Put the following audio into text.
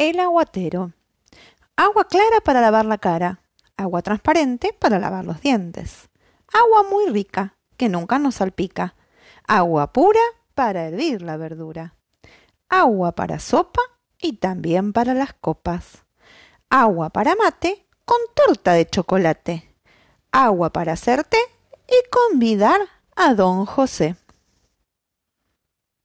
El aguatero. Agua clara para lavar la cara. Agua transparente para lavar los dientes. Agua muy rica, que nunca nos salpica. Agua pura para hervir la verdura. Agua para sopa y también para las copas. Agua para mate con torta de chocolate. Agua para hacerte y convidar a don José.